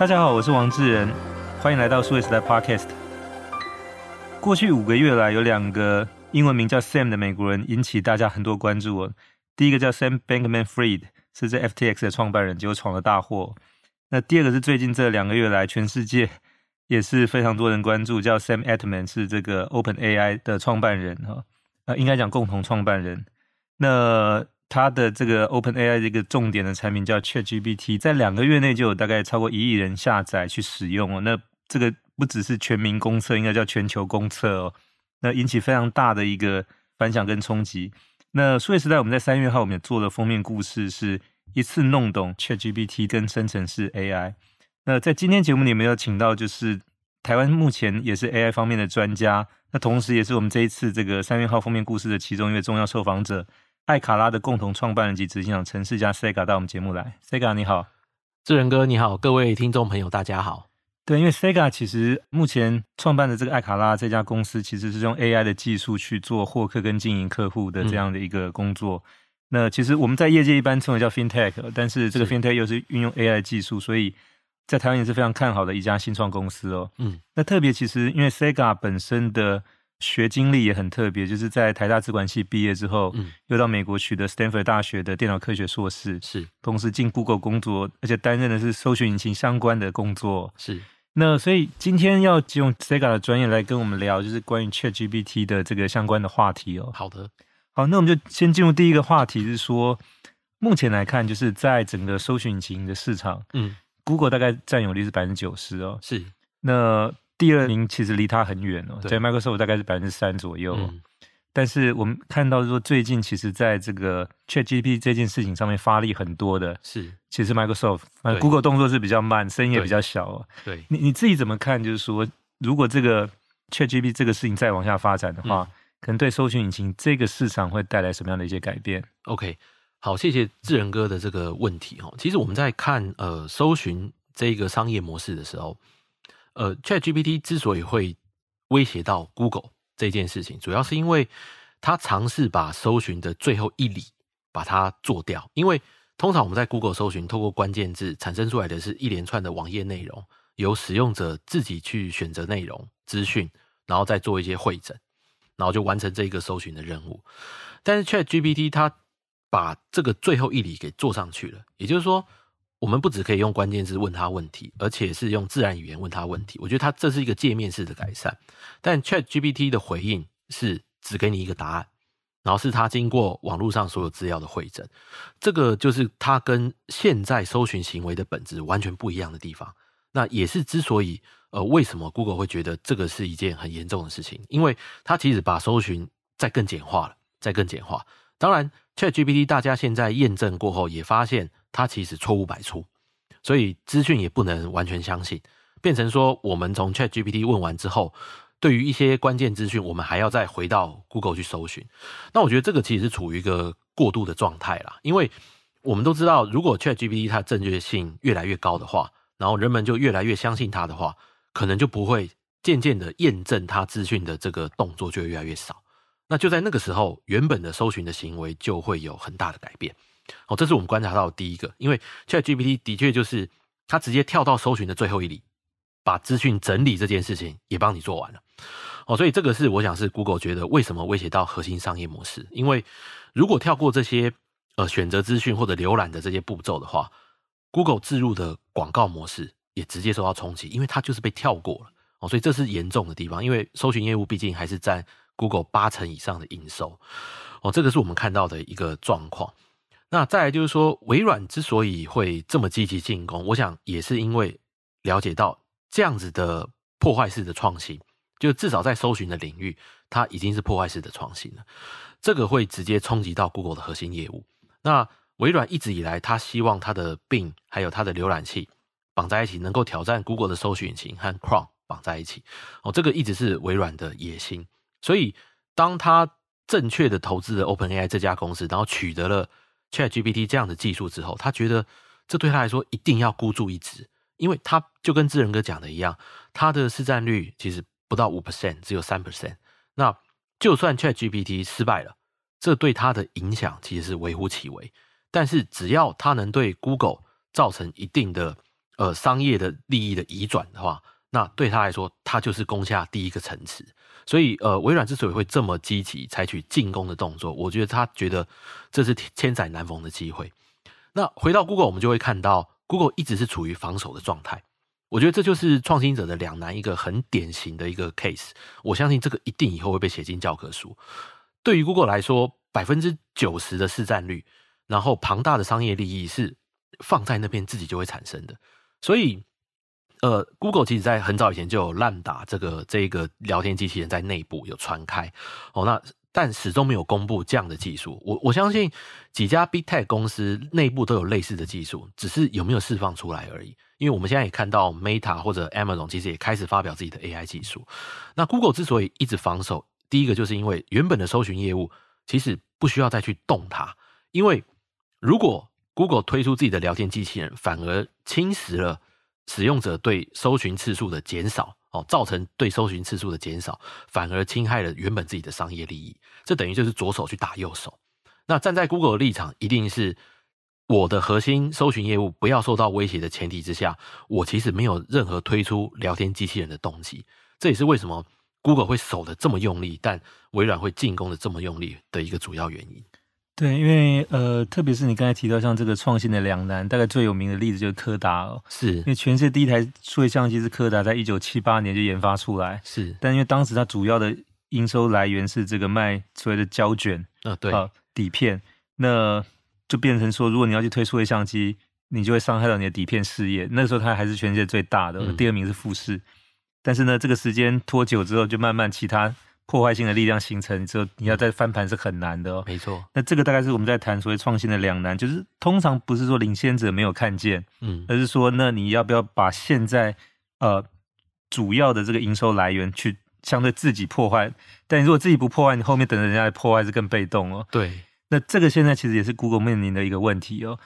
大家好，我是王志仁，欢迎来到数位时代 Podcast。过去五个月来，有两个英文名叫 Sam 的美国人引起大家很多关注哦。第一个叫 Sam Bankman-Fried，是这 FTX 的创办人，结果闯了大祸。那第二个是最近这两个月来，全世界也是非常多人关注，叫 Sam Altman，是这个 OpenAI 的创办人哈，呃，应该讲共同创办人。那它的这个 OpenAI 这个重点的产品叫 ChatGPT，在两个月内就有大概超过一亿人下载去使用哦。那这个不只是全民公测，应该叫全球公测哦。那引起非常大的一个反响跟冲击。那数位时代我们在三月号我们也做了封面故事，是一次弄懂 ChatGPT 跟生成式 AI。那在今天节目里面有请到就是台湾目前也是 AI 方面的专家，那同时也是我们这一次这个三月号封面故事的其中一位重要受访者。艾卡拉的共同创办人及执行长陈世佳 Sega 到我们节目来，Sega 你好，志仁哥你好，各位听众朋友大家好。对，因为 Sega 其实目前创办的这个艾卡拉这家公司，其实是用 AI 的技术去做获客跟经营客户的这样的一个工作。嗯、那其实我们在业界一般称为叫 FinTech，但是这个 FinTech 又是运用 AI 的技术，所以在台湾也是非常看好的一家新创公司哦。嗯，那特别其实因为 Sega 本身的学经历也很特别，就是在台大资管系毕业之后，嗯，又到美国取得 Stanford 大学的电脑科学硕士，是，同时进 Google 工作，而且担任的是搜寻引擎相关的工作，是。那所以今天要用 Sega 的专业来跟我们聊，就是关于 ChatGPT 的这个相关的话题哦。好的，好，那我们就先进入第一个话题，是说目前来看，就是在整个搜寻引擎的市场，嗯，Google 大概占有率是百分之九十哦，是。那第二名其实离他很远哦，在 Microsoft 大概是百分之三左右。嗯，但是我们看到说，最近其实在这个 ChatGPT 这件事情上面发力很多的，是其实 Microsoft，呃，Google 动作是比较慢，声音也比较小哦。对，你你自己怎么看？就是说，如果这个 ChatGPT 这个事情再往下发展的话，嗯，可能对搜寻引擎这个市场会带来什么样的一些改变？OK，好，谢谢智仁哥的这个问题哈。其实我们在看呃搜寻这个商业模式的时候。呃，ChatGPT 之所以会威胁到 Google 这件事情，主要是因为它尝试把搜寻的最后一里把它做掉。因为通常我们在 Google 搜寻，透过关键字产生出来的是一连串的网页内容，由使用者自己去选择内容资讯，然后再做一些会诊，然后就完成这一个搜寻的任务。但是 ChatGPT 它把这个最后一里给做上去了，也就是说。我们不只可以用关键字问他问题，而且是用自然语言问他问题。我觉得它这是一个界面式的改善。但 ChatGPT 的回应是只给你一个答案，然后是它经过网络上所有资料的汇整。这个就是它跟现在搜寻行为的本质完全不一样的地方。那也是之所以呃为什么 Google 会觉得这个是一件很严重的事情，因为它其实把搜寻再更简化了，再更简化。当然，ChatGPT 大家现在验证过后也发现。它其实错误百出，所以资讯也不能完全相信，变成说我们从 ChatGPT 问完之后，对于一些关键资讯，我们还要再回到 Google 去搜寻。那我觉得这个其实是处于一个过渡的状态啦，因为我们都知道，如果 ChatGPT 它正确性越来越高的话，然后人们就越来越相信它的话，可能就不会渐渐的验证它资讯的这个动作就会越来越少。那就在那个时候，原本的搜寻的行为就会有很大的改变。哦，这是我们观察到的第一个，因为 ChatGPT 的确就是它直接跳到搜寻的最后一里，把资讯整理这件事情也帮你做完了。哦，所以这个是我想是 Google 觉得为什么威胁到核心商业模式，因为如果跳过这些呃选择资讯或者浏览的这些步骤的话，Google 置入的广告模式也直接受到冲击，因为它就是被跳过了。哦，所以这是严重的地方，因为搜寻业务毕竟还是占 Google 八成以上的营收。哦，这个是我们看到的一个状况。那再来就是说，微软之所以会这么积极进攻，我想也是因为了解到这样子的破坏式的创新，就至少在搜寻的领域，它已经是破坏式的创新了。这个会直接冲击到 Google 的核心业务。那微软一直以来，它希望它的 Bing 还有它的浏览器绑在一起，能够挑战 Google 的搜寻引擎和 Chrome 绑在一起。哦，这个一直是微软的野心。所以，当他正确的投资了 OpenAI 这家公司，然后取得了 ChatGPT 这样的技术之后，他觉得这对他来说一定要孤注一掷，因为他就跟智仁哥讲的一样，他的市占率其实不到五 percent，只有三 percent。那就算 ChatGPT 失败了，这对他的影响其实是微乎其微。但是只要他能对 Google 造成一定的呃商业的利益的移转的话，那对他来说，他就是攻下第一个城池。所以，呃，微软之所以会这么积极采取进攻的动作，我觉得他觉得这是千载难逢的机会。那回到 Google，我们就会看到 Google 一直是处于防守的状态。我觉得这就是创新者的两难，一个很典型的一个 case。我相信这个一定以后会被写进教科书。对于 Google 来说，百分之九十的市占率，然后庞大的商业利益是放在那边自己就会产生的。所以，呃，Google 其实在很早以前就有滥打这个这个聊天机器人在内部有传开哦，那但始终没有公布这样的技术。我我相信几家 Big Tech 公司内部都有类似的技术，只是有没有释放出来而已。因为我们现在也看到 Meta 或者 Amazon 其实也开始发表自己的 AI 技术。那 Google 之所以一直防守，第一个就是因为原本的搜寻业务其实不需要再去动它。因为如果 Google 推出自己的聊天机器人，反而侵蚀了使用者对搜寻次数的减少，哦，造成对搜寻次数的减少，反而侵害了原本自己的商业利益。这等于就是左手去打右手。那站在 Google 的立场，一定是。我的核心搜寻业务不要受到威胁的前提之下，我其实没有任何推出聊天机器人的动机。这也是为什么 Google 会守得这么用力，但微软会进攻的这么用力的一个主要原因。对，因为呃，特别是你刚才提到像这个创新的两难，大概最有名的例子就是柯达哦，是因为全世界第一台数位相机是柯达在一九七八年就研发出来，是，但因为当时它主要的营收来源是这个卖所谓的胶卷啊，对啊，底片，那。就变成说，如果你要去推数位相机，你就会伤害到你的底片事业。那个时候它还是全世界最大的，嗯、第二名是富士。但是呢，这个时间拖久之后，就慢慢其他破坏性的力量形成之后，你要再翻盘是很难的哦。没错。那这个大概是我们在谈所谓创新的两难，就是通常不是说领先者没有看见，嗯，而是说那你要不要把现在呃主要的这个营收来源去相对自己破坏？但你如果自己不破坏，你后面等着人家来破坏是更被动哦。对。那这个现在其实也是 Google 面临的一个问题哦，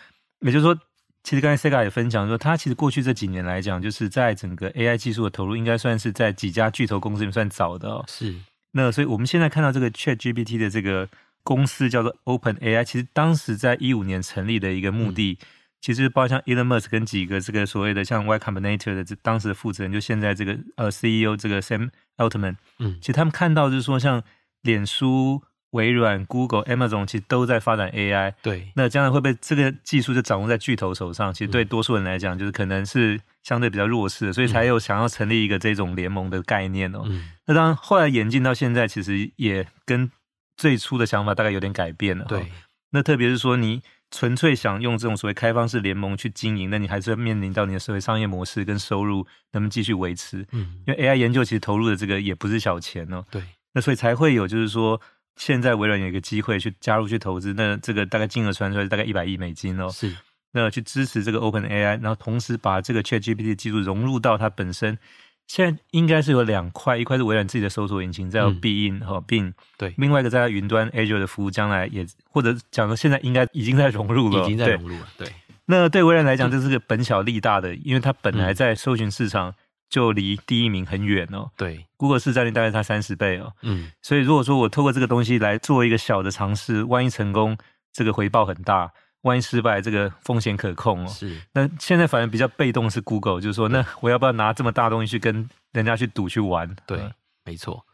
也就是说，其实刚才 Sega 也分享说，它其实过去这几年来讲，就是在整个 AI 技术的投入，应该算是在几家巨头公司里面算早的哦。是。那所以我们现在看到这个 ChatGPT 的这个公司叫做 OpenAI，其实当时在一五年成立的一个目的，嗯、其实包括像 Elon Musk 跟几个这个所谓的像 Y Combinator 的这当时的负责人，就现在这个呃 CEO 这个 Sam Altman，嗯，其实他们看到就是说像脸书。微软、Google、Amazon 其实都在发展 AI，对，那将来会被这个技术就掌握在巨头手上，其实对多数人来讲，就是可能是相对比较弱势的，所以才有想要成立一个这种联盟的概念哦。嗯、那当然，后来演进到现在，其实也跟最初的想法大概有点改变了。对，那特别是说，你纯粹想用这种所谓开放式联盟去经营，那你还是要面临到你的社会商业模式跟收入能不能继续维持？嗯，因为 AI 研究其实投入的这个也不是小钱哦。对，那所以才会有就是说。现在微软有一个机会去加入去投资，那这个大概金额传出来大概一百亿美金哦。是，那去支持这个 Open AI，然后同时把这个 ChatGPT 技术融入到它本身。现在应该是有两块，一块是微软自己的搜索引擎，再有 Bing 对，另外一个在它云端 Azure 的服务，将来也或者讲说现在应该已经在融入了，已经在融入了。对，对那对微软来讲，这是个本小利大的，因为它本来在搜寻市场。就离第一名很远哦。对，Google 市占率大概差三十倍哦。嗯，所以如果说我透过这个东西来做一个小的尝试，万一成功，这个回报很大；万一失败，这个风险可控哦。是。那现在反而比较被动是 Google，就是说，那我要不要拿这么大东西去跟人家去赌去玩？对，没错。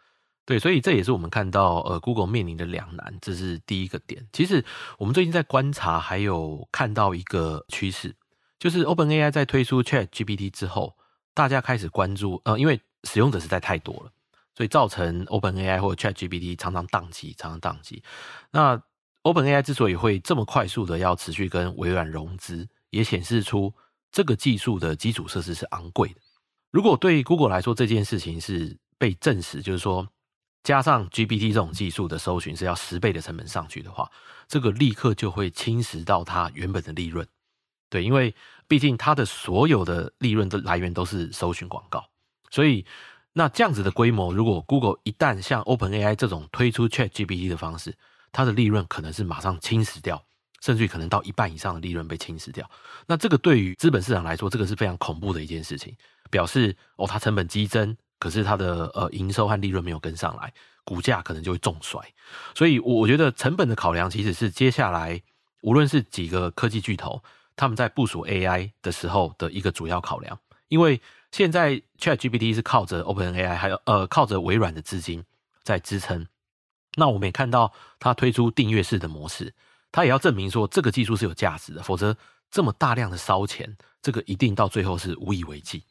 对，所以这也是我们看到呃 Google 面临的两难，这是第一个点。其实我们最近在观察，还有看到一个趋势，就是 OpenAI 在推出 ChatGPT 之后。大家开始关注，呃，因为使用者实在太多了，所以造成 OpenAI 或者 ChatGPT 常常宕机，常常宕机。那 OpenAI 之所以会这么快速的要持续跟微软融资，也显示出这个技术的基础设施是昂贵的。如果对 Google 来说这件事情是被证实，就是说加上 GPT 这种技术的搜寻是要十倍的成本上去的话，这个立刻就会侵蚀到它原本的利润。对，因为毕竟它的所有的利润的来源都是搜寻广告，所以那这样子的规模，如果 Google 一旦像 OpenAI 这种推出 ChatGPT 的方式，它的利润可能是马上侵蚀掉，甚至于可能到一半以上的利润被侵蚀掉。那这个对于资本市场来说，这个是非常恐怖的一件事情，表示哦，它成本激增，可是它的呃营收和利润没有跟上来，股价可能就会重摔。所以我觉得成本的考量其实是接下来无论是几个科技巨头。他们在部署 AI 的时候的一个主要考量。因为现在 ChatGPT 是靠着 OpenAI 还有呃靠着微软的资金在支撑。那我们也看到它推出订阅式的模式，它也要证明说这个技术是有价值的，否则这么大量的烧钱，这个一定到最后是无以为继。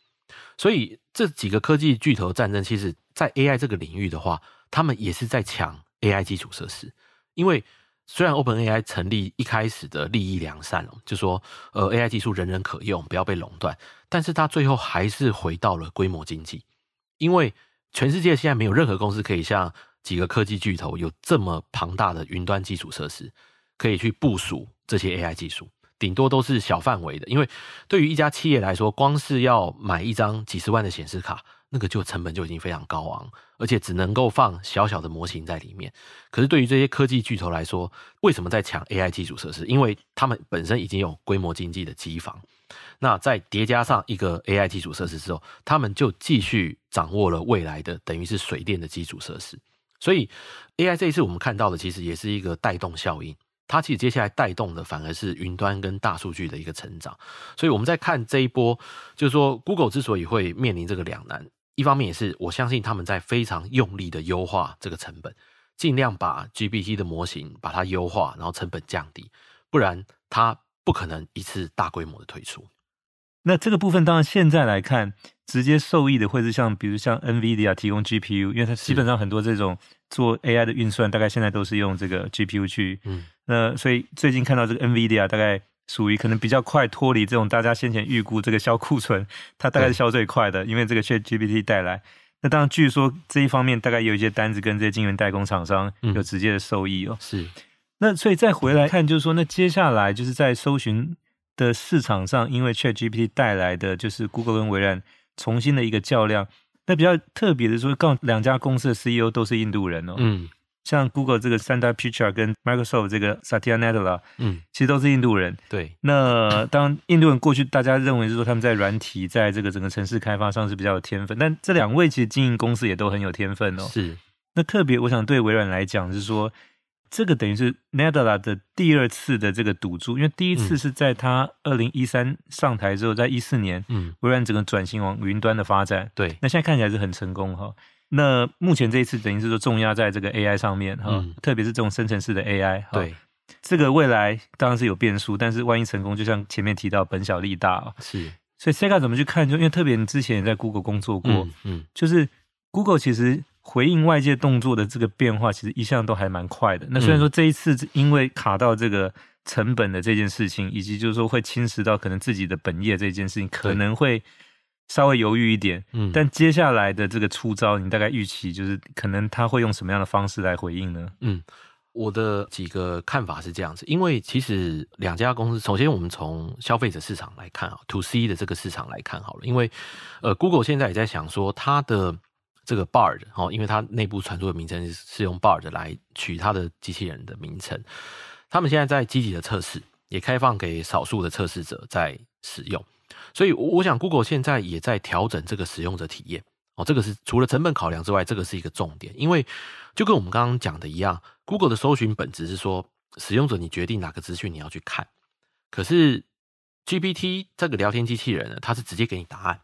所以这几个科技巨头战争，其实在 AI 这个领域的话，他们也是在抢 AI 基础设施。因为虽然 OpenAI 成立一开始的利益良善了，就说呃 AI 技术人人可用，不要被垄断，但是它最后还是回到了规模经济。因为全世界现在没有任何公司可以像几个科技巨头有这么庞大的云端基础设施，可以去部署这些 AI 技术。顶多都是小范围的，因为对于一家企业来说，光是要买一张几十万的显示卡，那个就成本就已经非常高昂，而且只能够放小小的模型在里面。可是对于这些科技巨头来说，为什么在抢 AI 基础设施？因为他们本身已经有规模经济的机房，那再叠加上一个 AI 基础设施之后，他们就继续掌握了未来的等于是水电的基础设施。所以 AI 这一次我们看到的，其实也是一个带动效应。它其实接下来带动的反而是云端跟大数据的一个成长，所以我们在看这一波，就是说 Google 之所以会面临这个两难，一方面也是我相信他们在非常用力的优化这个成本，尽量把 GPT 的模型把它优化，然后成本降低，不然它不可能一次大规模的推出。那这个部分当然现在来看，直接受益的会是像比如像 NVIDIA 提供 GPU，因为它基本上很多这种做 AI 的运算，大概现在都是用这个 GPU 去，嗯。那所以最近看到这个 NVIDIA 大概属于可能比较快脱离这种大家先前预估这个消库存，它大概是消最快的，因为这个 ChatGPT 带来。那当然据说这一方面大概有一些单子跟这些晶圆代工厂商有直接的受益哦。是。那所以再回来看，就是说那接下来就是在搜寻的市场上，因为 ChatGPT 带来的就是 Google 跟微软重新的一个较量。那比较特别的说，刚两家公司的 CEO 都是印度人哦。嗯。像 Google 这个 Sundar Pichai 跟 Microsoft 这个 Satya Nadella，嗯，其实都是印度人。对，那当印度人过去大家认为是说他们在软体在这个整个城市开发上是比较有天分，但这两位其实经营公司也都很有天分哦。是，那特别我想对微软来讲是说，这个等于是 Nadella 的第二次的这个赌注，因为第一次是在他二零一三上台之后，在一四年，嗯，微软整个转型往云端的发展，对，那现在看起来是很成功哈。那目前这一次等于是说重压在这个 AI 上面哈，嗯、特别是这种生成式的 AI，对，这个未来当然是有变数，但是万一成功，就像前面提到本小利大是，所以 Sega 怎么去看？就因为特别你之前也在 Google 工作过，嗯，嗯。就是 Google 其实回应外界动作的这个变化，其实一向都还蛮快的。那虽然说这一次因为卡到这个成本的这件事情，以及就是说会侵蚀到可能自己的本业这件事情，可能会。稍微犹豫一点，嗯，但接下来的这个出招，你大概预期就是可能他会用什么样的方式来回应呢？嗯，我的几个看法是这样子，因为其实两家公司，首先我们从消费者市场来看啊，to C 的这个市场来看好了，因为呃，Google 现在也在想说它的这个 Bard 哦，因为它内部传出的名称是用 Bard 来取它的机器人的名称，他们现在在积极的测试，也开放给少数的测试者在使用。所以，我想，Google 现在也在调整这个使用者体验哦。这个是除了成本考量之外，这个是一个重点。因为就跟我们刚刚讲的一样，Google 的搜寻本质是说，使用者你决定哪个资讯你要去看。可是 GPT 这个聊天机器人呢，它是直接给你答案。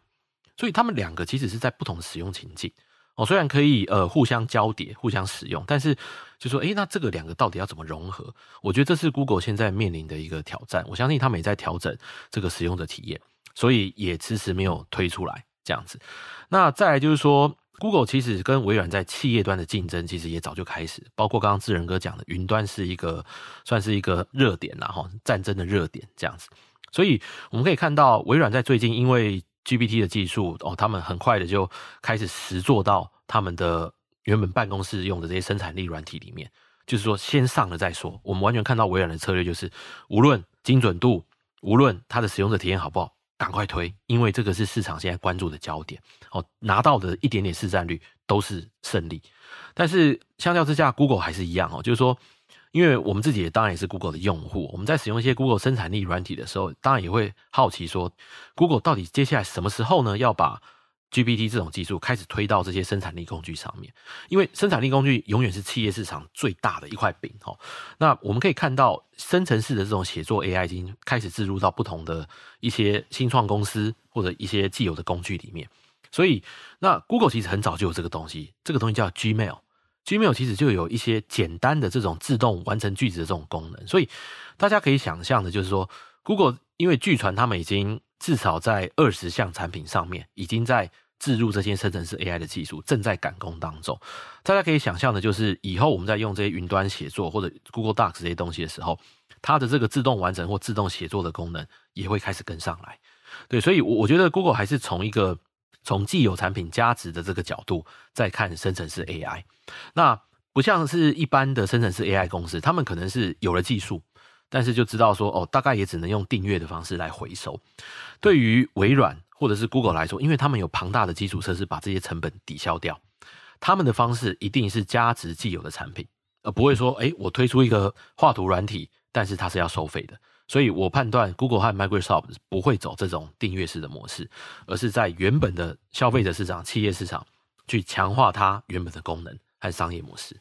所以，他们两个其实是在不同的使用情境哦。虽然可以呃互相交叠、互相使用，但是就说，诶，那这个两个到底要怎么融合？我觉得这是 Google 现在面临的一个挑战。我相信他们也在调整这个使用者体验。所以也迟迟没有推出来这样子。那再来就是说，Google 其实跟微软在企业端的竞争，其实也早就开始。包括刚刚智仁哥讲的，云端是一个算是一个热点啦，哈，战争的热点这样子。所以我们可以看到，微软在最近因为 GPT 的技术哦，他们很快的就开始实做到他们的原本办公室用的这些生产力软体里面，就是说先上了再说。我们完全看到微软的策略就是，无论精准度，无论它的使用者体验好不好。赶快推，因为这个是市场现在关注的焦点。哦，拿到的一点点市占率都是胜利。但是相较之下，Google 还是一样哦，就是说，因为我们自己也当然也是 Google 的用户，我们在使用一些 Google 生产力软体的时候，当然也会好奇说，Google 到底接下来什么时候呢，要把 GPT 这种技术开始推到这些生产力工具上面，因为生产力工具永远是企业市场最大的一块饼哈。那我们可以看到，生成式的这种写作 AI 已经开始置入到不同的一些新创公司或者一些既有的工具里面。所以，那 Google 其实很早就有这个东西，这个东西叫 Gmail。Gmail 其实就有一些简单的这种自动完成句子的这种功能。所以，大家可以想象的就是说，Google 因为据传他们已经至少在二十项产品上面已经在置入这些生成式 AI 的技术，正在赶工当中。大家可以想象的，就是以后我们在用这些云端写作或者 Google Docs 这些东西的时候，它的这个自动完成或自动写作的功能也会开始跟上来。对，所以，我我觉得 Google 还是从一个从既有产品价值的这个角度在看生成式 AI。那不像是一般的生成式 AI 公司，他们可能是有了技术，但是就知道说，哦，大概也只能用订阅的方式来回收。对于微软。或者是 Google 来说，因为他们有庞大的基础设施，把这些成本抵消掉，他们的方式一定是加值既有的产品，而不会说，哎，我推出一个画图软体，但是它是要收费的。所以我判断 Google 和 Microsoft 不会走这种订阅式的模式，而是在原本的消费者市场、企业市场去强化它原本的功能和商业模式。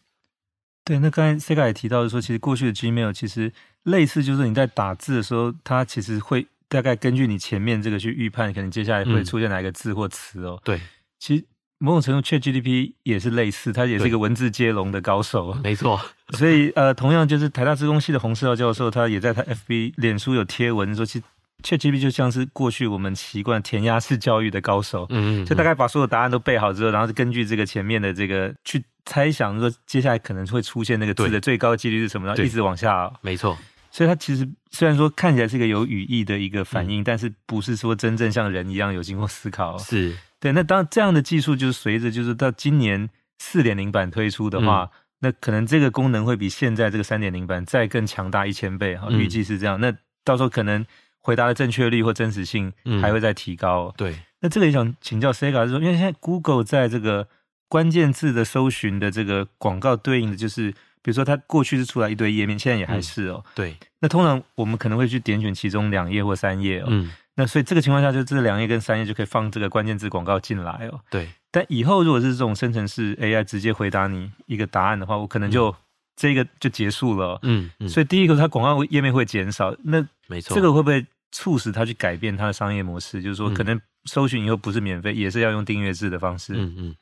对，那刚才 Sega 也提到说，其实过去的 Gmail 其实类似，就是你在打字的时候，它其实会。大概根据你前面这个去预判，可能接下来会出现哪一个字或词哦。对，其实某种程度，ChatGPT 也是类似，它也是一个文字接龙的高手。没错，所以呃，同样就是台大资工系的洪世豪教授，他也在他 FB 脸书有贴文说，其实 ChatGPT 就像是过去我们习惯填鸭式教育的高手。嗯，嗯，就大概把所有答案都背好之后，然后根据这个前面的这个去猜想，说接下来可能会出现那个字的最高几率是什么，然后一直往下哦。没错。所以它其实虽然说看起来是一个有语义的一个反应，嗯、但是不是说真正像人一样有经过思考。是对。那当这样的技术就是随着就是到今年四点零版推出的话，嗯、那可能这个功能会比现在这个三点零版再更强大一千倍哈，预计是这样。嗯、那到时候可能回答的正确率或真实性还会再提高。对。那这个也想请教 Sega 就是说，因为现在 Google 在这个关键字的搜寻的这个广告对应的就是。比如说，它过去是出来一堆页面，现在也还是哦。嗯、对。那通常我们可能会去点选其中两页或三页哦。嗯。那所以这个情况下，就这两页跟三页就可以放这个关键字广告进来哦。对。但以后如果是这种生成式 AI 直接回答你一个答案的话，我可能就、嗯、这个就结束了、哦嗯。嗯。所以第一个，它广告页面会减少。那没错。这个会不会促使它去改变它的商业模式？就是说，可能搜寻以后不是免费，也是要用订阅制的方式。嗯嗯。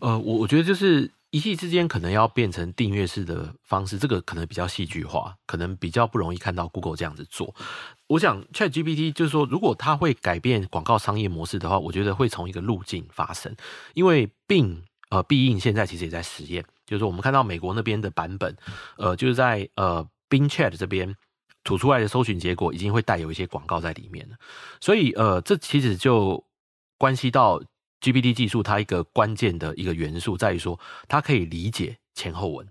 呃，我我觉得就是。一夕之间可能要变成订阅式的方式，这个可能比较戏剧化，可能比较不容易看到 Google 这样子做。我想 ChatGPT 就是说，如果它会改变广告商业模式的话，我觉得会从一个路径发生。因为 Bing 呃必应现在其实也在实验，就是说我们看到美国那边的版本，呃，就是在呃 Bing Chat 这边吐出来的搜寻结果已经会带有一些广告在里面了。所以呃，这其实就关系到。GPT 技术它一个关键的一个元素在于说，它可以理解前后文，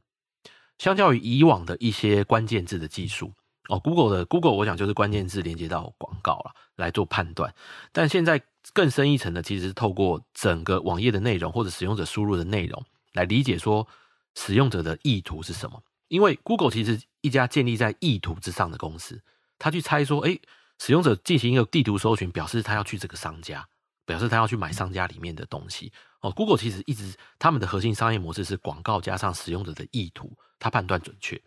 相较于以往的一些关键字的技术哦，Google 的 Google 我想就是关键字连接到广告了来做判断，但现在更深一层的其实是透过整个网页的内容或者使用者输入的内容来理解说使用者的意图是什么，因为 Google 其实一家建立在意图之上的公司，他去猜说，诶，使用者进行一个地图搜寻，表示他要去这个商家。表示他要去买商家里面的东西哦。Google 其实一直他们的核心商业模式是广告加上使用者的意图，他判断准确。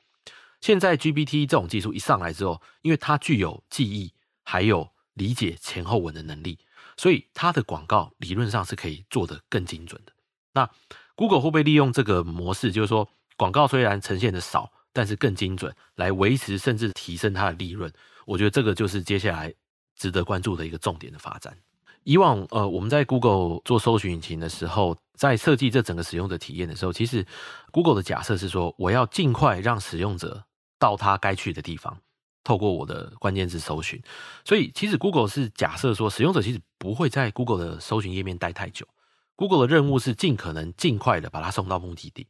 现在 GPT 这种技术一上来之后，因为它具有记忆还有理解前后文的能力，所以它的广告理论上是可以做得更精准的。那 Google 会不会利用这个模式，就是说广告虽然呈现的少，但是更精准，来维持甚至提升它的利润？我觉得这个就是接下来值得关注的一个重点的发展。以往，呃，我们在 Google 做搜寻引擎的时候，在设计这整个使用者体验的时候，其实 Google 的假设是说，我要尽快让使用者到他该去的地方，透过我的关键字搜寻。所以，其实 Google 是假设说，使用者其实不会在 Google 的搜寻页面待太久。Google 的任务是尽可能尽快的把它送到目的地。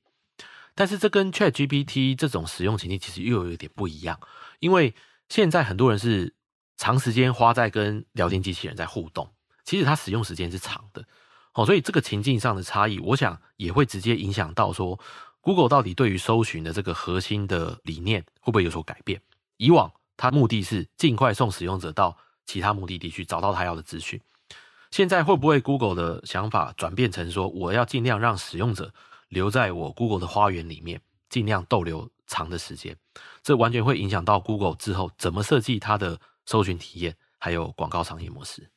但是，这跟 ChatGPT 这种使用情境其实又有一点不一样，因为现在很多人是长时间花在跟聊天机器人在互动。其实它使用时间是长的，好，所以这个情境上的差异，我想也会直接影响到说，Google 到底对于搜寻的这个核心的理念会不会有所改变？以往它目的是尽快送使用者到其他目的地去找到他要的资讯，现在会不会 Google 的想法转变成说，我要尽量让使用者留在我 Google 的花园里面，尽量逗留长的时间？这完全会影响到 Google 之后怎么设计它的搜寻体验，还有广告商业模式。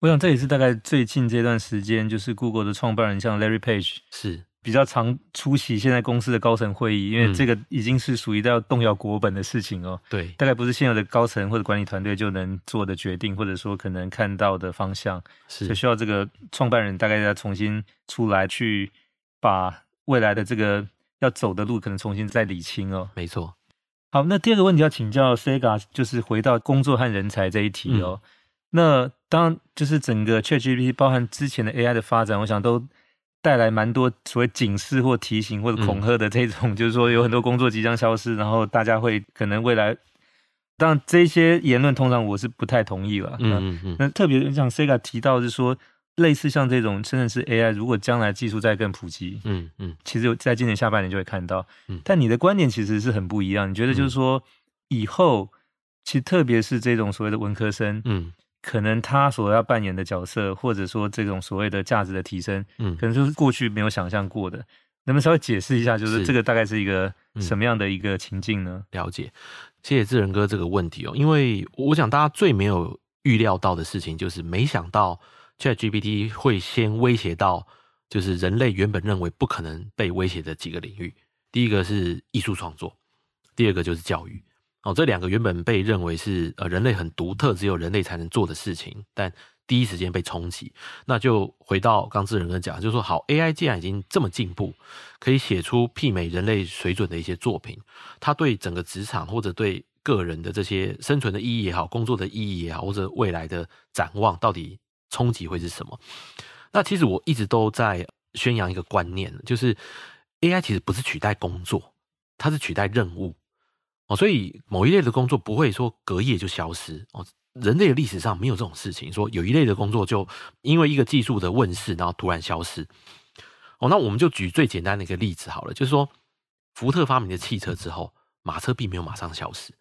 我想这也是大概最近这段时间，就是 Google 的创办人像 Larry Page 是比较常出席现在公司的高层会议，因为这个已经是属于要动摇国本的事情哦。对，大概不是现有的高层或者管理团队就能做的决定，或者说可能看到的方向，是就需要这个创办人大概要重新出来去把未来的这个要走的路可能重新再理清哦。没错。好，那第二个问题要请教 Sega，就是回到工作和人才这一题哦。嗯、那当就是整个 ChatGPT 包含之前的 AI 的发展，我想都带来蛮多所谓警示或提醒或者恐吓的这种，嗯、就是说有很多工作即将消失，然后大家会可能未来，当然这些言论通常我是不太同意了。嗯嗯嗯。那特别像 Sega 提到是说。类似像这种，真的是 AI，如果将来技术再更普及，嗯嗯，其实，在今年下半年就会看到。嗯，但你的观点其实是很不一样。你觉得就是说，以后其实特别是这种所谓的文科生，嗯，可能他所要扮演的角色，或者说这种所谓的价值的提升，嗯，可能就是过去没有想象过的。能不能稍微解释一下，就是这个大概是一个什么样的一个情境呢？了解，谢谢智仁哥这个问题哦，因为我想大家最没有预料到的事情，就是没想到。ChatGPT 会先威胁到，就是人类原本认为不可能被威胁的几个领域。第一个是艺术创作，第二个就是教育。哦，这两个原本被认为是呃人类很独特，只有人类才能做的事情，但第一时间被冲击。那就回到刚智仁哥讲，就是说，好，AI 既然已经这么进步，可以写出媲美人类水准的一些作品，它对整个职场或者对个人的这些生存的意义也好，工作的意义也好，或者未来的展望到底冲击会是什么？那其实我一直都在宣扬一个观念，就是 AI 其实不是取代工作，它是取代任务哦。所以某一类的工作不会说隔夜就消失哦。人类的历史上没有这种事情，说有一类的工作就因为一个技术的问世，然后突然消失哦。那我们就举最简单的一个例子好了，就是说福特发明的汽车之后，马车并没有马上消失，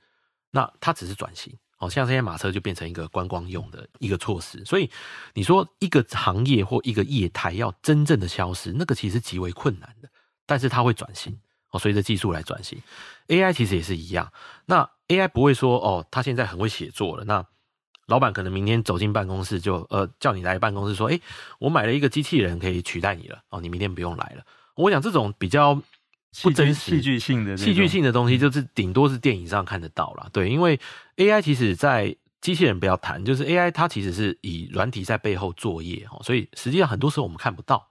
那它只是转型。哦，像这些马车就变成一个观光用的一个措施，所以你说一个行业或一个业态要真正的消失，那个其实极为困难的，但是它会转型哦，随着技术来转型。AI 其实也是一样，那 AI 不会说哦，他现在很会写作了，那老板可能明天走进办公室就呃叫你来办公室说，诶，我买了一个机器人可以取代你了哦，你明天不用来了。我想这种比较。不真实、戏剧性的、戏剧性的东西，就是顶多是电影上看得到啦。对，因为 AI 其实，在机器人不要谈，就是 AI 它其实是以软体在背后作业哦，所以实际上很多时候我们看不到。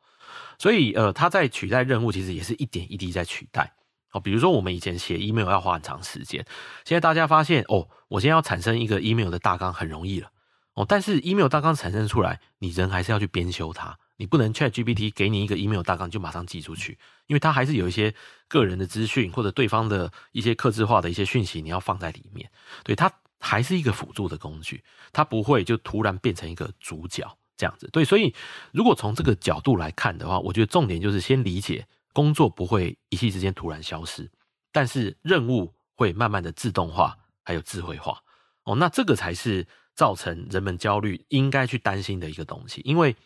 所以呃，它在取代任务，其实也是一点一滴在取代哦。比如说我们以前写 email 要花很长时间，现在大家发现哦，我现在要产生一个 email 的大纲很容易了哦，但是 email 大纲产生出来，你人还是要去编修它。你不能 ChatGPT 给你一个 email 大纲就马上寄出去，因为它还是有一些个人的资讯或者对方的一些客制化的一些讯息，你要放在里面。对，它还是一个辅助的工具，它不会就突然变成一个主角这样子。对，所以如果从这个角度来看的话，我觉得重点就是先理解工作不会一夕之间突然消失，但是任务会慢慢的自动化还有智慧化。哦，那这个才是造成人们焦虑应该去担心的一个东西，因为。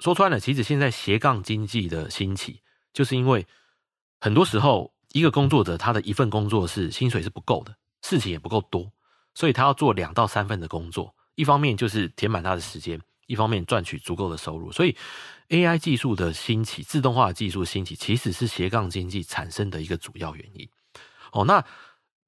说穿了，其实现在斜杠经济的兴起，就是因为很多时候一个工作者他的一份工作是薪水是不够的，事情也不够多，所以他要做两到三份的工作。一方面就是填满他的时间，一方面赚取足够的收入。所以 AI 技术的兴起，自动化技术兴起，其实是斜杠经济产生的一个主要原因。哦，那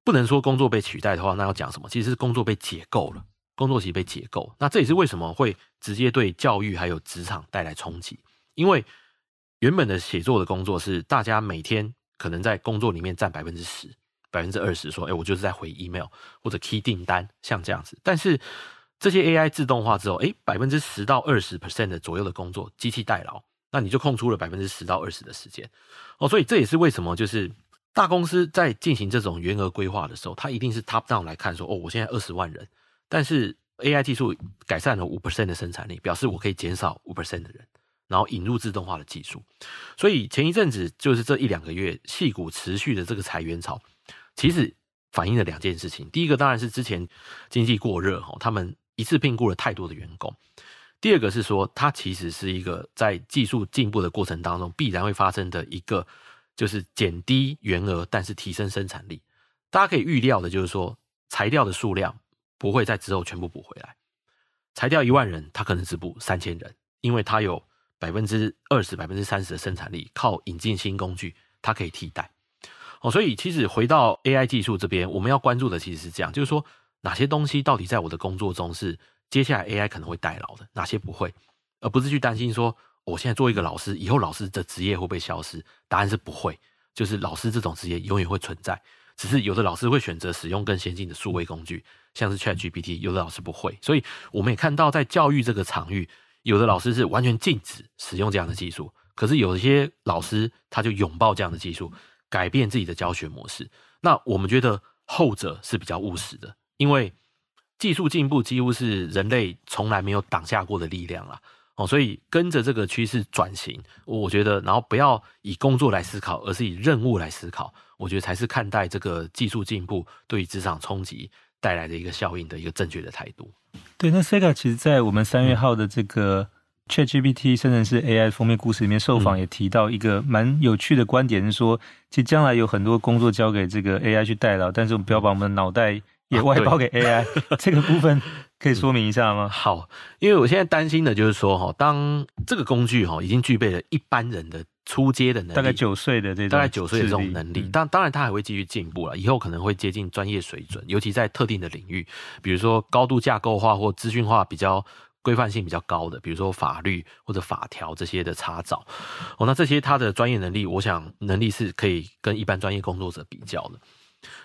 不能说工作被取代的话，那要讲什么？其实是工作被解构了。工作其实被解构，那这也是为什么会直接对教育还有职场带来冲击。因为原本的写作的工作是大家每天可能在工作里面占百分之十、百分之二十，说，哎，我就是在回 email 或者 key 订单，像这样子。但是这些 AI 自动化之后，哎，百分之十到二十 percent 的左右的工作机器代劳，那你就空出了百分之十到二十的时间。哦，所以这也是为什么就是大公司在进行这种员额规划的时候，它一定是 top down 来看说，哦，我现在二十万人。但是 AI 技术改善了五 percent 的生产力，表示我可以减少五 percent 的人，然后引入自动化的技术。所以前一阵子就是这一两个月，矽谷持续的这个裁员潮，其实反映了两件事情。第一个当然是之前经济过热哈，他们一次聘雇了太多的员工。第二个是说，它其实是一个在技术进步的过程当中必然会发生的一个，就是减低员额，但是提升生产力。大家可以预料的就是说，裁掉的数量不会在之后全部补回来。裁掉一万人，他可能只补三千人，因为他有百分之二十、百分之三十的生产力，靠引进新工具，它可以替代。哦，所以其实回到 AI 技术这边，我们要关注的其实是这样，就是说哪些东西到底在我的工作中是。接下来 AI 可能会代劳的，哪些不会？而不是去担心说，我现在做一个老师，以后老师的职业会不会消失？答案是不会，就是老师这种职业永远会存在，只是有的老师会选择使用更先进的数位工具，像是 ChatGPT，有的老师不会。所以我们也看到，在教育这个场域，有的老师是完全禁止使用这样的技术，可是有一些老师他就拥抱这样的技术，改变自己的教学模式。那我们觉得后者是比较务实的，因为。技术进步几乎是人类从来没有挡下过的力量了哦，所以跟着这个趋势转型，我觉得，然后不要以工作来思考，而是以任务来思考，我觉得才是看待这个技术进步对于职场冲击带来的一个效应的一个正确的态度。对，那 Sega 其实在我们三月号的这个 ChatGPT 生成式 AI 封面故事里面受访也提到一个蛮有趣的观点，是说，其实将来有很多工作交给这个 AI 去代劳，但是我们不要把我们的脑袋。也外包给 AI，这个部分可以说明一下吗？好，因为我现在担心的就是说，哈，当这个工具哈已经具备了一般人的初阶的能力，大概九岁的这种，大概九岁的这种能力，当当然它还会继续进步了，以后可能会接近专业水准，尤其在特定的领域，比如说高度架构化或资讯化比较规范性比较高的，比如说法律或者法条这些的查找，哦，那这些它的专业能力，我想能力是可以跟一般专业工作者比较的。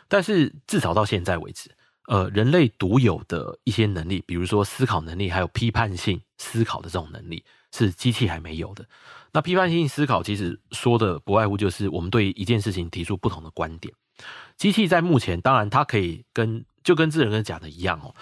但是至少到现在为止，呃，人类独有的一些能力，比如说思考能力，还有批判性思考的这种能力，是机器还没有的。那批判性思考其实说的不外乎就是我们对一件事情提出不同的观点。机器在目前，当然它可以跟就跟智人跟讲的一样哦，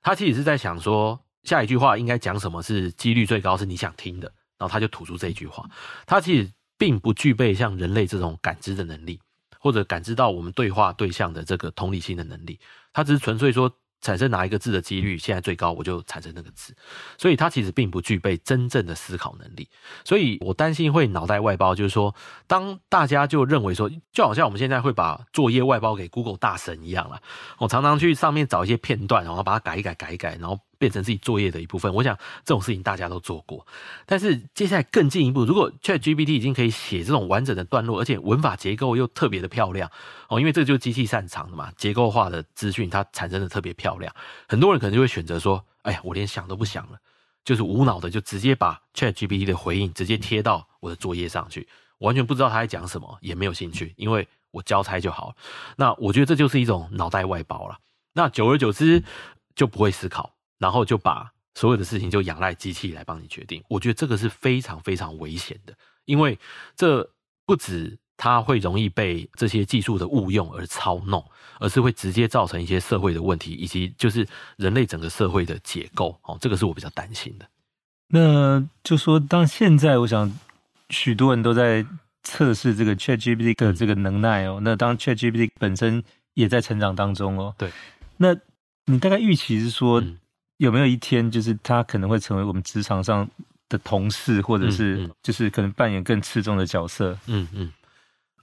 它其实是在想说下一句话应该讲什么是几率最高是你想听的，然后它就吐出这句话。它其实并不具备像人类这种感知的能力。或者感知到我们对话对象的这个同理心的能力，它只是纯粹说产生哪一个字的几率现在最高，我就产生那个字，所以它其实并不具备真正的思考能力。所以我担心会脑袋外包，就是说，当大家就认为说，就好像我们现在会把作业外包给 Google 大神一样了，我常常去上面找一些片段，然后把它改一改，改一改，然后。变成自己作业的一部分，我想这种事情大家都做过。但是接下来更进一步，如果 ChatGPT 已经可以写这种完整的段落，而且文法结构又特别的漂亮哦，因为这个就是机器擅长的嘛，结构化的资讯它产生的特别漂亮。很多人可能就会选择说：“哎呀，我连想都不想了，就是无脑的就直接把 ChatGPT 的回应直接贴到我的作业上去，完全不知道他在讲什么，也没有兴趣，因为我交差就好了。”那我觉得这就是一种脑袋外包了。那久而久之就不会思考。然后就把所有的事情就仰赖机器来帮你决定，我觉得这个是非常非常危险的，因为这不止它会容易被这些技术的误用而操弄，而是会直接造成一些社会的问题，以及就是人类整个社会的结构。哦，这个是我比较担心的。那就说，当现在我想许多人都在测试这个 ChatGPT 的这个能耐哦，那当 ChatGPT 本身也在成长当中哦，对，那你大概预期是说？嗯有没有一天，就是他可能会成为我们职场上的同事，或者是就是可能扮演更次重的角色？嗯嗯，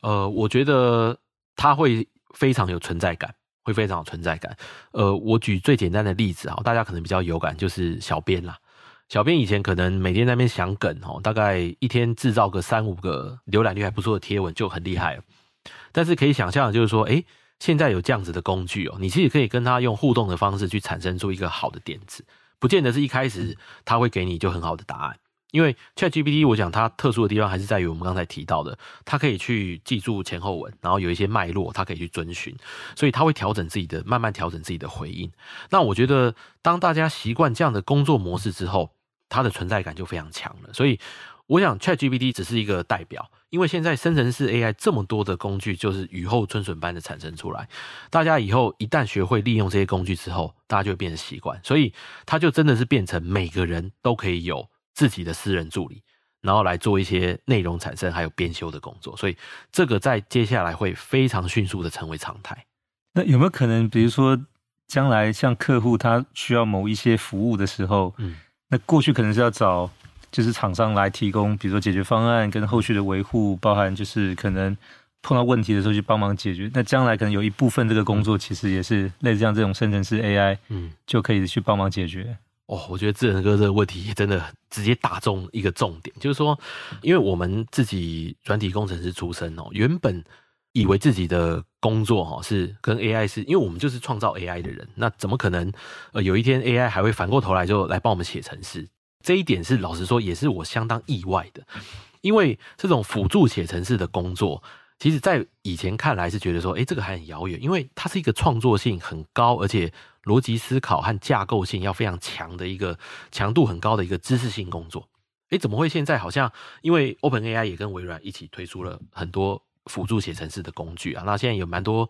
呃，我觉得他会非常有存在感，会非常有存在感。呃，我举最简单的例子啊，大家可能比较有感，就是小编啦。小编以前可能每天在那边想梗哦，大概一天制造个三五个浏览率还不错的贴文就很厉害了。但是可以想象的就是说，诶。现在有这样子的工具哦，你其实可以跟他用互动的方式去产生出一个好的点子，不见得是一开始他会给你就很好的答案。因为 ChatGPT，我想它特殊的地方还是在于我们刚才提到的，它可以去记住前后文，然后有一些脉络，它可以去遵循，所以它会调整自己的，慢慢调整自己的回应。那我觉得，当大家习惯这样的工作模式之后，它的存在感就非常强了。所以，我想 ChatGPT 只是一个代表。因为现在生成式 AI 这么多的工具，就是雨后春笋般的产生出来。大家以后一旦学会利用这些工具之后，大家就会变成习惯，所以它就真的是变成每个人都可以有自己的私人助理，然后来做一些内容产生还有编修的工作。所以这个在接下来会非常迅速的成为常态。那有没有可能，比如说将来像客户他需要某一些服务的时候，嗯，那过去可能是要找就是厂商来提供，比如说解决方案跟后续的维护，包含就是可能碰到问题的时候去帮忙解决。那将来可能有一部分这个工作其实也是类似像这种生成式 AI，嗯，就可以去帮忙解决。哦，我觉得智能哥这个问题真的直接打中一个重点，就是说，因为我们自己软体工程师出身哦，原本以为自己的工作哈是跟 AI 是，因为我们就是创造 AI 的人，那怎么可能呃有一天 AI 还会反过头来就来帮我们写程式？这一点是老实说也是我相当意外的，因为这种辅助写程式的工作，其实在以前看来是觉得说，诶，这个还很遥远，因为它是一个创作性很高，而且。逻辑思考和架构性要非常强的一个强度很高的一个知识性工作，诶，怎么会现在好像因为 OpenAI 也跟微软一起推出了很多辅助写程式的工具啊？那现在有蛮多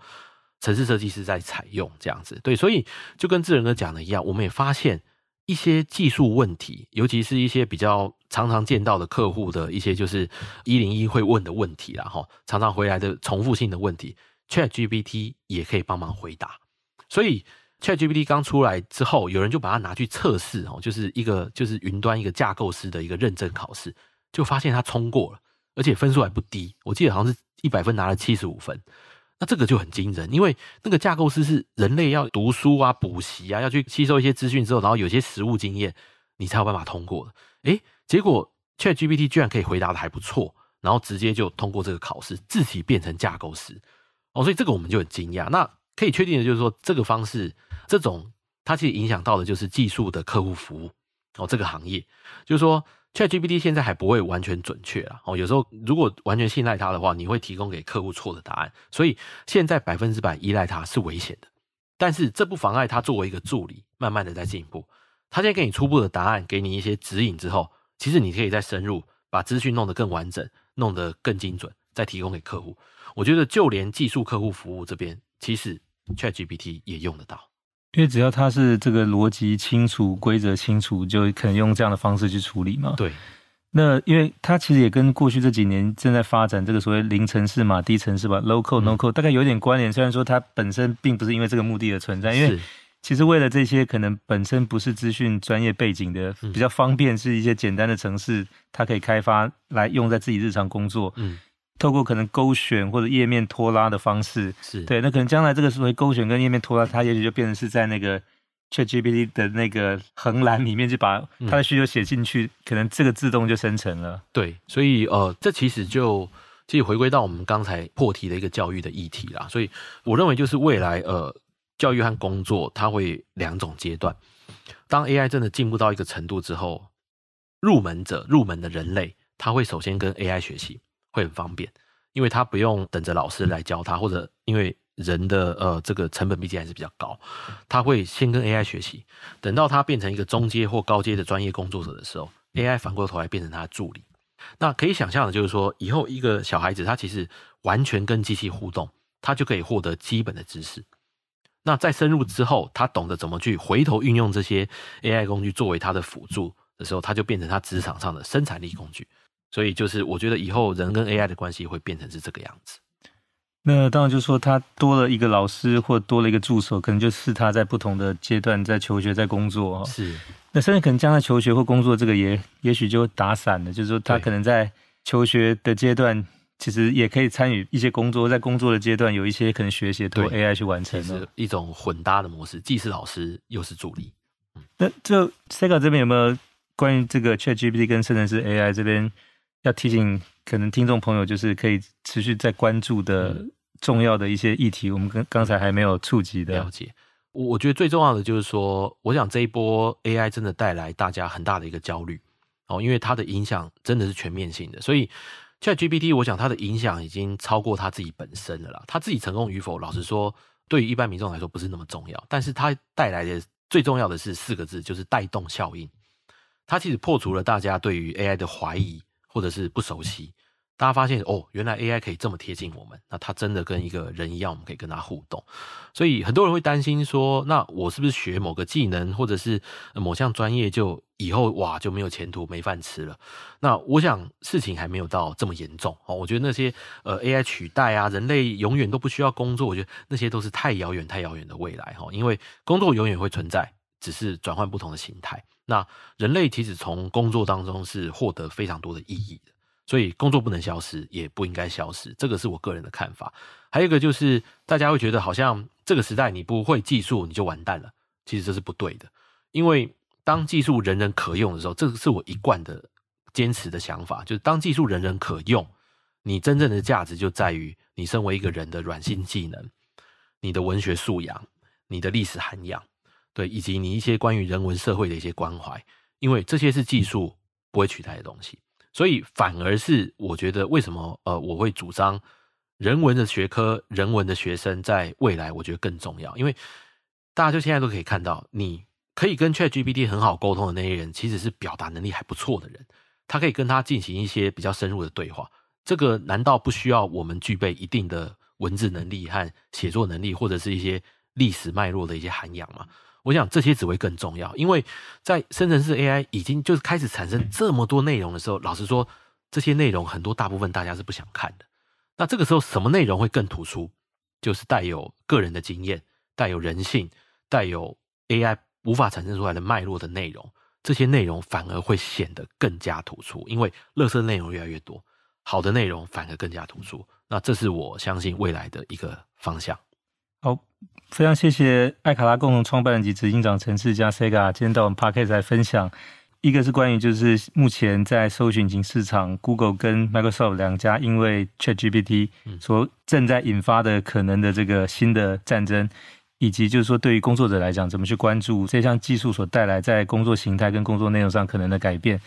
城市设计师在采用这样子，对，所以就跟智仁哥讲的一样，我们也发现一些技术问题，尤其是一些比较常常见到的客户的一些就是一零一会问的问题啦，哈，常常回来的重复性的问题，ChatGPT 也可以帮忙回答，所以。ChatGPT 刚出来之后，有人就把它拿去测试哦，就是一个就是云端一个架构师的一个认证考试，就发现他通过了，而且分数还不低，我记得好像是一百分拿了七十五分，那这个就很惊人，因为那个架构师是人类要读书啊、补习啊，要去吸收一些资讯之后，然后有些实务经验，你才有办法通过的。诶，结果 ChatGPT 居然可以回答的还不错，然后直接就通过这个考试，自己变成架构师哦，所以这个我们就很惊讶。那可以确定的就是说，这个方式。这种它其实影响到的就是技术的客户服务哦，这个行业就是说，ChatGPT 现在还不会完全准确啊哦，有时候如果完全信赖它的话，你会提供给客户错的答案，所以现在百分之百依赖它是危险的。但是这不妨碍它作为一个助理，慢慢的在进步。它现在给你初步的答案，给你一些指引之后，其实你可以再深入，把资讯弄得更完整，弄得更精准，再提供给客户。我觉得就连技术客户服务这边，其实 ChatGPT 也用得到。因为只要它是这个逻辑清楚、规则清楚，就可能用这样的方式去处理嘛。对。那因为它其实也跟过去这几年正在发展这个所谓零城市嘛、低城市吧 （low code, no code）、嗯、大概有点关联。虽然说它本身并不是因为这个目的而存在，因为其实为了这些可能本身不是资讯专业背景的，比较方便是一些简单的城市，它可以开发来用在自己日常工作。嗯。透过可能勾选或者页面拖拉的方式，是对，那可能将来这个所谓勾选跟页面拖拉，它也许就变成是在那个 ChatGPT 的那个横栏里面，就把它的需求写进去，嗯，可能这个自动就生成了。对，所以呃，这其实就其实回归到我们刚才破题的一个教育的议题啦。所以我认为就是未来呃，教育和工作它会两种阶段。当 AI 真的进步到一个程度之后，入门者入门的人类，他会首先跟 AI 学习。会很方便，因为他不用等着老师来教他，或者因为人的呃这个成本毕竟还是比较高，他会先跟 AI 学习，等到他变成一个中阶或高阶的专业工作者的时候，AI 反过头来变成他的助理。那可以想象的就是说，以后一个小孩子他其实完全跟机器互动，他就可以获得基本的知识。那再深入之后，他懂得怎么去回头运用这些 AI 工具作为他的辅助的时候，他就变成他职场上的生产力工具。所以就是，我觉得以后人跟 AI 的关系会变成是这个样子。那当然就是说，他多了一个老师或多了一个助手，可能就是他在不同的阶段在求学、在工作。是。那甚至可能将来求学或工作这个也也许就打散了，就是说他可能在求学的阶段，其实也可以参与一些工作，在工作的阶段有一些可能学习通过 AI 去完成，是一种混搭的模式，既是老师又是助理。嗯、那就 Sega 这边有没有关于这个 ChatGPT 跟生成式 AI 这边？要提醒可能听众朋友，就是可以持续在关注的重要的一些议题，我们刚刚才还没有触及的。了解，我我觉得最重要的就是说，我想这一波 AI 真的带来大家很大的一个焦虑哦，因为它的影响真的是全面性的，所以 ChatGPT 我想它的影响已经超过它自己本身了啦。它自己成功与否，老实说，对于一般民众来说不是那么重要，但是它带来的最重要的是四个字，就是带动效应。它其实破除了大家对于 AI 的怀疑。或者是不熟悉，大家发现哦，原来 AI 可以这么贴近我们，那它真的跟一个人一样，我们可以跟它互动。所以很多人会担心说，那我是不是学某个技能或者是某项专业，就以后哇就没有前途、没饭吃了？那我想事情还没有到这么严重哦。我觉得那些呃 AI 取代啊，人类永远都不需要工作，我觉得那些都是太遥远、太遥远的未来哈。因为工作永远会存在，只是转换不同的形态。那人类其实从工作当中是获得非常多的意义的，所以工作不能消失，也不应该消失，这个是我个人的看法。还有一个就是大家会觉得好像这个时代你不会技术你就完蛋了，其实这是不对的，因为当技术人人可用的时候，这个是我一贯的坚持的想法，就是当技术人人可用，你真正的价值就在于你身为一个人的软性技能。你的文学素养，你的历史涵养，对，以及你一些关于人文社会的一些关怀，因为这些是技术不会取代的东西，所以反而是我觉得为什么呃我会主张人文的学科、人文的学生在未来我觉得更重要，因为大家就现在都可以看到，你可以跟 ChatGPT 很好沟通的那些人，其实是表达能力还不错的人，他可以跟他进行一些比较深入的对话，这个难道不需要我们具备一定的？文字能力和写作能力，或者是一些历史脉络的一些涵养嘛？我想这些只会更重要，因为在生成式 AI 已经就是开始产生这么多内容的时候，老实说，这些内容很多大部分大家是不想看的。那这个时候，什么内容会更突出？就是带有个人的经验、带有人性、带有 AI 无法产生出来的脉络的内容，这些内容反而会显得更加突出，因为垃圾内容越来越多，好的内容反而更加突出。那这是我相信未来的一个方向。好，非常谢谢艾卡拉共同创办人及执行长陈世佳 Sega 今天到我们 Podcast 来分享。一个是关于就是目前在搜寻引擎市场，Google 跟 Microsoft 两家因为 ChatGPT 所正在引发的可能的这个新的战争，以及就是说对于工作者来讲，怎么去关注这项技术所带来在工作形态跟工作内容上可能的改变。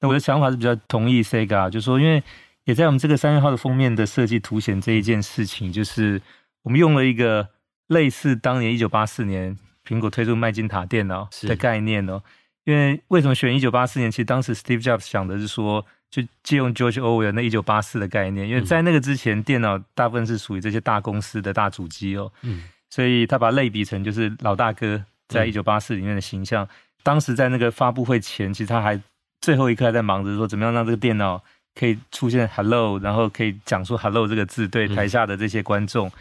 那我的想法是比较同意 Sega，就是说因为。也在我们这个三月号的封面的设计凸显这一件事情，就是我们用了一个类似当年一九八四年苹果推出麦金塔电脑的概念哦。因为为什么选一九八四年？其实当时 Steve Jobs 想的是说，就借用 George Orwell 那一九八四的概念，因为在那个之前，电脑大部分是属于这些大公司的大主机哦。嗯，所以他把类比成就是老大哥在一九八四里面的形象。当时在那个发布会前，其实他还最后一刻还在忙着说，怎么样让这个电脑。可以出现 “hello”，然后可以讲出 “hello” 这个字，对台下的这些观众。嗯、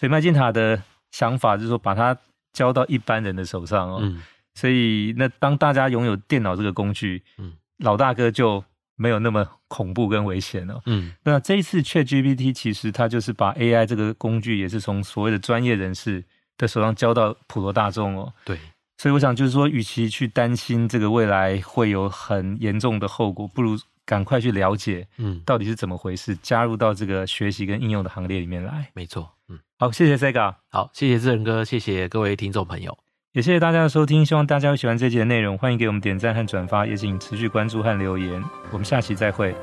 所以麦金塔的想法就是说，把它交到一般人的手上哦。嗯、所以那当大家拥有电脑这个工具，嗯、老大哥就没有那么恐怖跟危险了。嗯，那这一次 ChatGPT 其实它就是把 AI 这个工具，也是从所谓的专业人士的手上交到普罗大众哦。对，所以我想就是说，与其去担心这个未来会有很严重的后果，不如。赶快去了解，嗯，到底是怎么回事？嗯、加入到这个学习跟应用的行列里面来。没错，嗯，好，谢谢 Sega，好，谢谢志仁哥，谢谢各位听众朋友，也谢谢大家的收听，希望大家会喜欢这集的内容，欢迎给我们点赞和转发，也请持续关注和留言，我们下期再会。